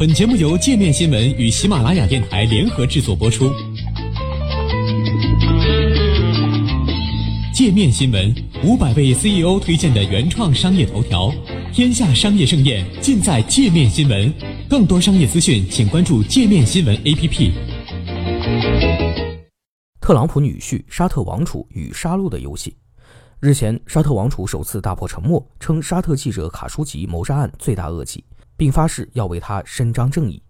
本节目由界面新闻与喜马拉雅电台联合制作播出。界面新闻五百位 CEO 推荐的原创商业头条，天下商业盛宴尽在界面新闻。更多商业资讯，请关注界面新闻 APP。特朗普女婿沙特王储与杀戮的游戏。日前，沙特王储首次打破沉默，称沙特记者卡舒吉谋杀案罪大恶极。并发誓要为他伸张正义。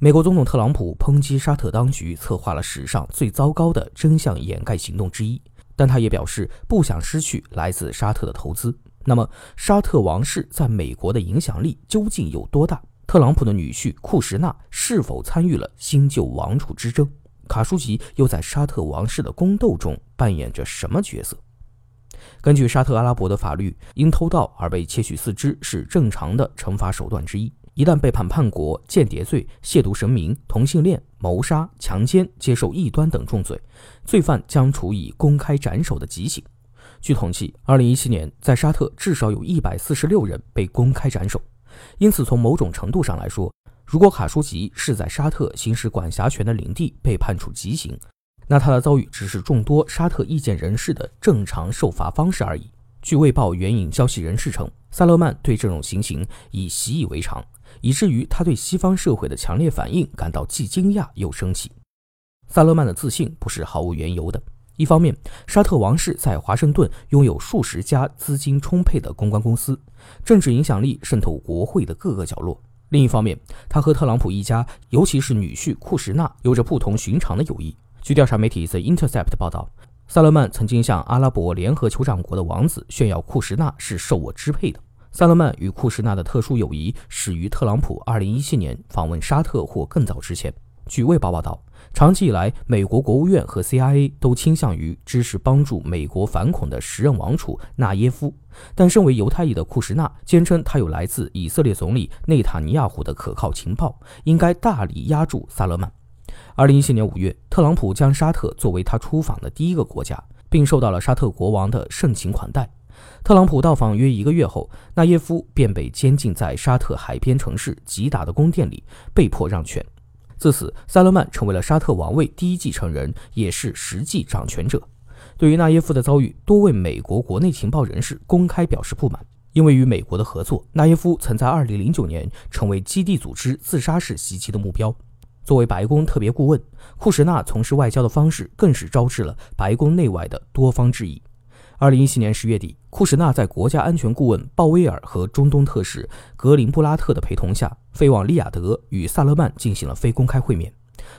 美国总统特朗普抨击沙特当局策划了史上最糟糕的真相掩盖行动之一，但他也表示不想失去来自沙特的投资。那么，沙特王室在美国的影响力究竟有多大？特朗普的女婿库什纳是否参与了新旧王储之争？卡舒吉又在沙特王室的宫斗中扮演着什么角色？根据沙特阿拉伯的法律，因偷盗而被切取四肢是正常的惩罚手段之一。一旦被判叛国、间谍罪、亵渎神明、同性恋、谋杀、强奸、接受异端等重罪，罪犯将处以公开斩首的极刑。据统计，2017年在沙特至少有一百四十六人被公开斩首。因此，从某种程度上来说，如果卡舒吉是在沙特行使管辖权的领地被判处极刑，那他的遭遇只是众多沙特意见人士的正常受罚方式而已。据《卫报》援引消息人士称，萨勒曼对这种情形已习以为常，以至于他对西方社会的强烈反应感到既惊讶又生气。萨勒曼的自信不是毫无缘由的。一方面，沙特王室在华盛顿拥有数十家资金充沛的公关公司，政治影响力渗透国会的各个角落；另一方面，他和特朗普一家，尤其是女婿库什纳，有着不同寻常的友谊。据调查媒体 The Intercept 报道，萨勒曼曾经向阿拉伯联合酋长国的王子炫耀库什纳是受我支配的。萨勒曼与库什纳的特殊友谊始于特朗普2017年访问沙特或更早之前。据卫报报道，长期以来，美国国务院和 CIA 都倾向于支持帮助美国反恐的时任王储纳耶夫，但身为犹太裔的库什纳坚称他有来自以色列总理内塔尼亚胡的可靠情报，应该大力压住萨勒曼。二零一七年五月，特朗普将沙特作为他出访的第一个国家，并受到了沙特国王的盛情款待。特朗普到访约一个月后，纳耶夫便被监禁在沙特海边城市吉达的宫殿里，被迫让权。自此，萨勒曼成为了沙特王位第一继承人，也是实际掌权者。对于纳耶夫的遭遇，多位美国国内情报人士公开表示不满，因为与美国的合作，纳耶夫曾在二零零九年成为基地组织自杀式袭击的目标。作为白宫特别顾问，库什纳从事外交的方式更是招致了白宫内外的多方质疑。二零一七年十月底，库什纳在国家安全顾问鲍威尔和中东特使格林布拉特的陪同下，飞往利雅得与萨勒曼进行了非公开会面。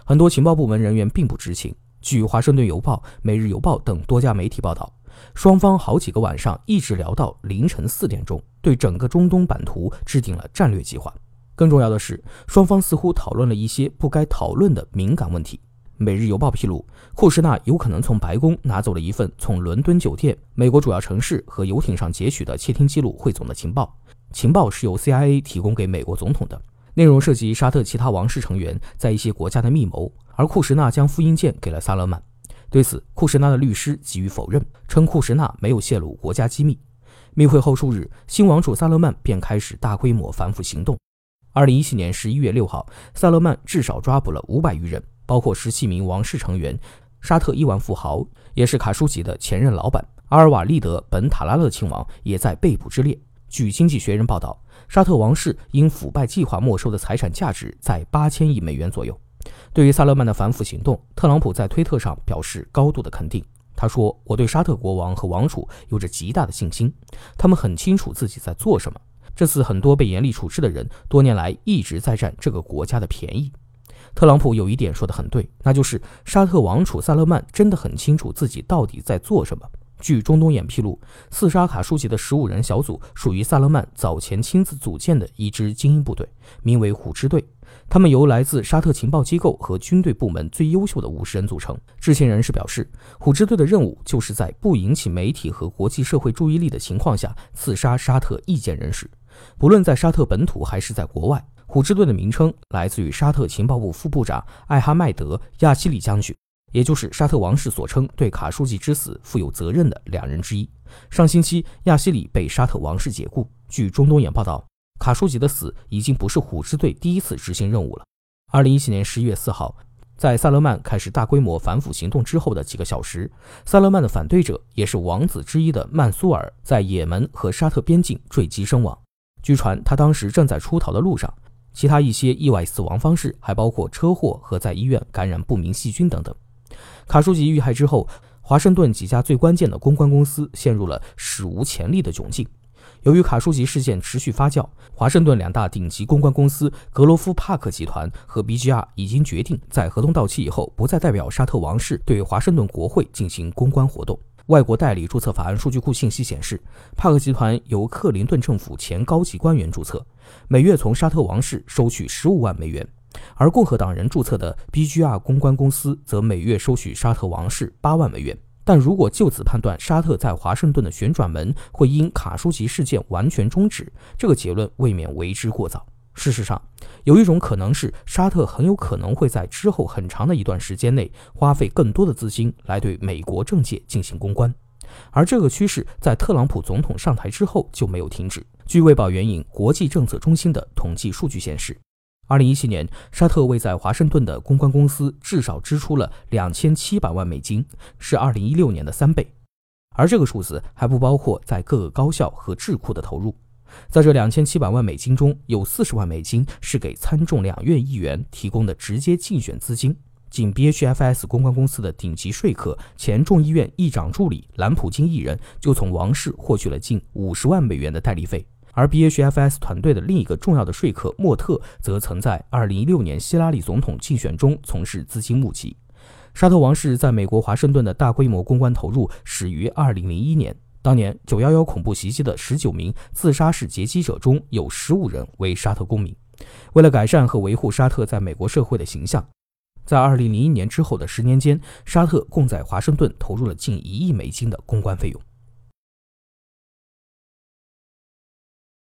很多情报部门人员并不知情。据《华盛顿邮报》《每日邮报》等多家媒体报道，双方好几个晚上一直聊到凌晨四点钟，对整个中东版图制定了战略计划。更重要的是，双方似乎讨论了一些不该讨论的敏感问题。《每日邮报》披露，库什纳有可能从白宫拿走了一份从伦敦酒店、美国主要城市和游艇上截取的窃听记录汇总的情报，情报是由 CIA 提供给美国总统的，内容涉及沙特其他王室成员在一些国家的密谋，而库什纳将复印件给了萨勒曼。对此，库什纳的律师给予否认，称库什纳没有泄露国家机密。密会后数日，新王储萨勒曼便开始大规模反腐行动。二零一七年十一月六号，萨勒曼至少抓捕了五百余人，包括十七名王室成员。沙特亿万富豪，也是卡舒吉的前任老板阿尔瓦利德·本·塔拉勒亲王也在被捕之列。据《经济学人》报道，沙特王室因腐败计划没收的财产价值在八千亿美元左右。对于萨勒曼的反腐行动，特朗普在推特上表示高度的肯定。他说：“我对沙特国王和王储有着极大的信心，他们很清楚自己在做什么。”这次很多被严厉处置的人，多年来一直在占这个国家的便宜。特朗普有一点说得很对，那就是沙特王储萨勒曼真的很清楚自己到底在做什么。据中东眼披露，刺杀卡舒吉的十五人小组属于萨勒曼早前亲自组建的一支精英部队，名为“虎之队”。他们由来自沙特情报机构和军队部门最优秀的五十人组成。知情人士表示，虎之队的任务就是在不引起媒体和国际社会注意力的情况下刺杀沙特意见人士。不论在沙特本土还是在国外，虎之队的名称来自于沙特情报部副部长艾哈迈德·亚西里将军，也就是沙特王室所称对卡舒吉之死负有责任的两人之一。上星期，亚西里被沙特王室解雇。据中东眼报道，卡舒吉的死已经不是虎之队第一次执行任务了。二零一七年十一月四号，在萨勒曼开始大规模反腐行动之后的几个小时，萨勒曼的反对者也是王子之一的曼苏尔在也门和沙特边境坠机身亡。据传，他当时正在出逃的路上。其他一些意外死亡方式还包括车祸和在医院感染不明细菌等等。卡舒吉遇害之后，华盛顿几家最关键的公关公司陷入了史无前例的窘境。由于卡舒吉事件持续发酵，华盛顿两大顶级公关公司格罗夫帕克集团和 BGR 已经决定在合同到期以后不再代表沙特王室对华盛顿国会进行公关活动。外国代理注册法案数据库信息显示，帕克集团由克林顿政府前高级官员注册，每月从沙特王室收取十五万美元；而共和党人注册的 BGR 公关公司则每月收取沙特王室八万美元。但如果就此判断沙特在华盛顿的旋转门会因卡舒吉事件完全终止，这个结论未免为之过早。事实上，有一种可能是沙特很有可能会在之后很长的一段时间内花费更多的资金来对美国政界进行公关，而这个趋势在特朗普总统上台之后就没有停止。据《卫报》援引国际政策中心的统计数据显示。二零一七年，沙特为在华盛顿的公关公司至少支出了两千七百万美金，是二零一六年的三倍。而这个数字还不包括在各个高校和智库的投入。在这两千七百万美金中，有四十万美金是给参众两院议员提供的直接竞选资金。仅 BHFS 公关公司的顶级说客、前众议院议长助理兰普金一人，就从王室获取了近五十万美元的代理费。而 BHFS 团队的另一个重要的说客莫特，则曾在2016年希拉里总统竞选中从事资金募集。沙特王室在美国华盛顿的大规模公关投入始于2001年，当年九幺幺恐怖袭击的十九名自杀式劫机者中有十五人为沙特公民。为了改善和维护沙特在美国社会的形象，在二零零一年之后的十年间，沙特共在华盛顿投入了近一亿美金的公关费用。